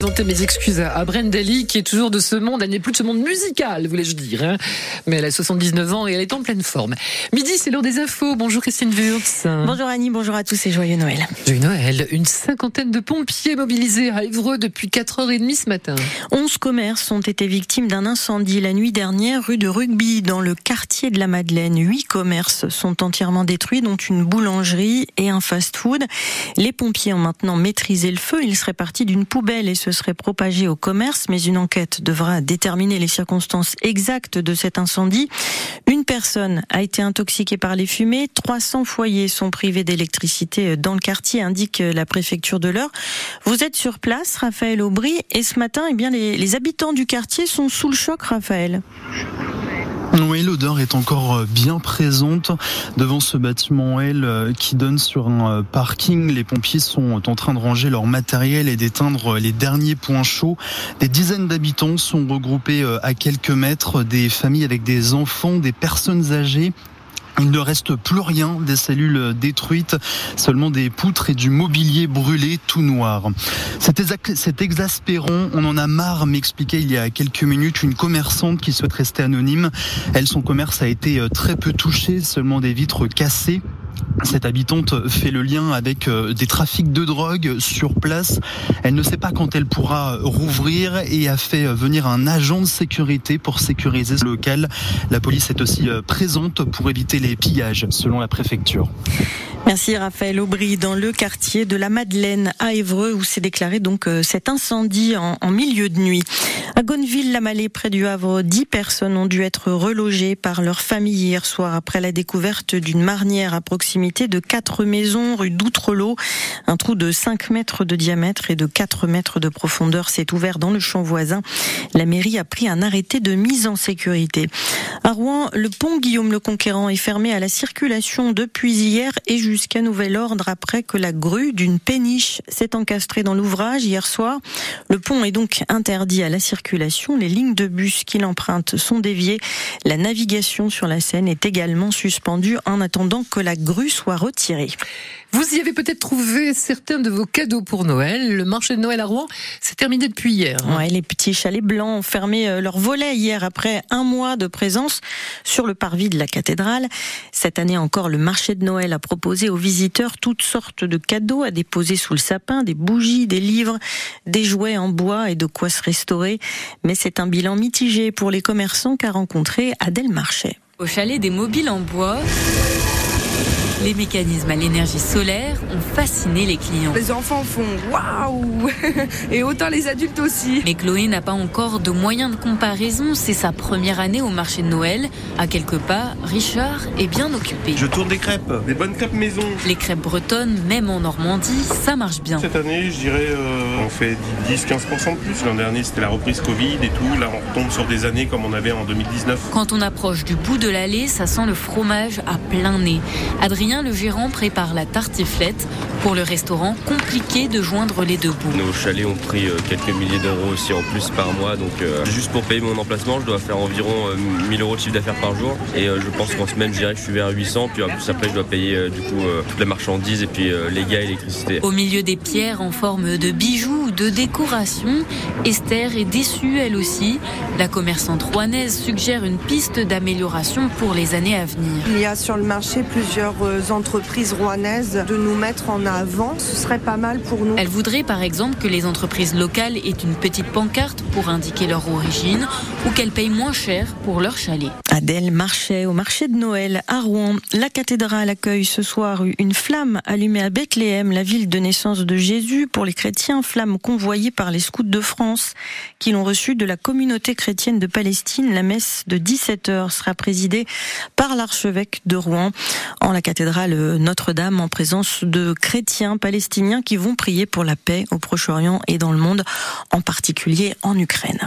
présenter mes excuses à Brendeli qui est toujours de ce monde, elle n'est plus de ce monde musical, voulais-je dire. Hein. Mais elle a 79 ans et elle est en pleine forme. Midi, c'est l'heure des infos. Bonjour Christine Wurz. Bonjour Annie, bonjour à tous et joyeux Noël. Joyeux Noël. Une cinquantaine de pompiers mobilisés à Évreux depuis 4h30 ce matin. 11 commerces ont été victimes d'un incendie la nuit dernière rue de Rugby dans le quartier de la Madeleine. Huit commerces sont entièrement détruits dont une boulangerie et un fast-food. Les pompiers ont maintenant maîtrisé le feu. Il serait parti d'une poubelle et se serait propagé au commerce, mais une enquête devra déterminer les circonstances exactes de cet incendie. Une personne a été intoxiquée par les fumées, 300 foyers sont privés d'électricité dans le quartier, indique la préfecture de l'Eure. Vous êtes sur place, Raphaël Aubry, et ce matin, eh bien, les habitants du quartier sont sous le choc, Raphaël. Oui, l'odeur est encore euh, bien présente devant ce bâtiment L euh, qui donne sur un euh, parking. Les pompiers sont en train de ranger leur matériel et d'éteindre les derniers points chauds. Des dizaines d'habitants sont regroupés à quelques mètres, des familles avec des enfants, des personnes âgées il ne reste plus rien des cellules détruites, seulement des poutres et du mobilier brûlé tout noir. C'est exaspérant, on en a marre, m'expliquait il y a quelques minutes une commerçante qui souhaite rester anonyme. Elle, son commerce a été euh, très peu touché, seulement des vitres cassées. Cette habitante fait le lien avec euh, des trafics de drogue sur place. Elle ne sait pas quand elle pourra rouvrir et a fait venir un agent de sécurité pour sécuriser ce local. La police est aussi euh, présente pour éviter les pillages, selon la préfecture. Merci Raphaël Aubry dans le quartier de la Madeleine à Évreux où s'est déclaré donc euh, cet incendie en, en milieu de nuit. À Gonneville-la-Malée, près du Havre, dix personnes ont dû être relogées par leur famille hier soir après la découverte d'une marnière à proximité de quatre maisons rue d'Outrelot. Un trou de 5 mètres de diamètre et de 4 mètres de profondeur s'est ouvert dans le champ voisin. La mairie a pris un arrêté de mise en sécurité. À Rouen, le pont Guillaume le Conquérant est fermé à la circulation depuis hier et jusqu'à nouvel ordre après que la grue d'une péniche s'est encastrée dans l'ouvrage hier soir. Le pont est donc interdit à la circulation les lignes de bus qui l'empruntent sont déviées. La navigation sur la Seine est également suspendue en attendant que la grue soit retirée. Vous y avez peut-être trouvé certains de vos cadeaux pour Noël. Le marché de Noël à Rouen s'est terminé depuis hier. Hein. Ouais, les petits chalets blancs ont fermé euh, leur volet hier après un mois de présence sur le parvis de la cathédrale. Cette année encore, le marché de Noël a proposé aux visiteurs toutes sortes de cadeaux à déposer sous le sapin, des bougies, des livres, des jouets en bois et de quoi se restaurer. Mais c'est un bilan mitigé pour les commerçants qu'a rencontré Adèle Marchais. Au chalet des mobiles en bois. Les mécanismes à l'énergie solaire ont fasciné les clients. Les enfants font waouh Et autant les adultes aussi. Mais Chloé n'a pas encore de moyens de comparaison. C'est sa première année au marché de Noël. À quelques pas, Richard est bien occupé. Je tourne des crêpes, des bonnes crêpes maison. Les crêpes bretonnes, même en Normandie, ça marche bien. Cette année, je dirais, euh, on fait 10-15% de plus. L'an dernier, c'était la reprise Covid et tout. Là, on retombe sur des années comme on avait en 2019. Quand on approche du bout de l'allée, ça sent le fromage à plein nez. Adrien le gérant, prépare la tartiflette. Pour le restaurant, compliqué de joindre les deux bouts. Nos chalets ont pris euh, quelques milliers d'euros aussi en plus par mois. Donc euh, juste pour payer mon emplacement, je dois faire environ 1000 euh, euros de chiffre d'affaires par jour. Et je pense qu'en semaine, je dirais que je suis vers 800. Puis en plus, après, je dois payer du coup toute la marchandise et puis les gars et l'électricité. Au milieu des pierres en forme de bijoux ou de décoration, Esther est déçue elle aussi. La commerçante rouennaise suggère une piste d'amélioration pour les années à venir. Il y a sur le marché plusieurs entreprises rouennaises de nous mettre en avant. Ce serait pas mal pour nous. Elle voudrait par exemple que les entreprises locales aient une petite pancarte pour indiquer leur origine ou qu'elles payent moins cher pour leur chalet. Adèle marchait au marché de Noël à Rouen. La cathédrale accueille ce soir une flamme allumée à Bethléem, la ville de naissance de Jésus pour les chrétiens, flamme convoyée par les scouts de France qui l'ont reçue de la communauté chrétienne de Palestine. La messe de 17h sera présidée par l'archevêque de Rouen. En la cathédrale notre-Dame en présence de chrétiens palestiniens qui vont prier pour la paix au Proche-Orient et dans le monde, en particulier en Ukraine.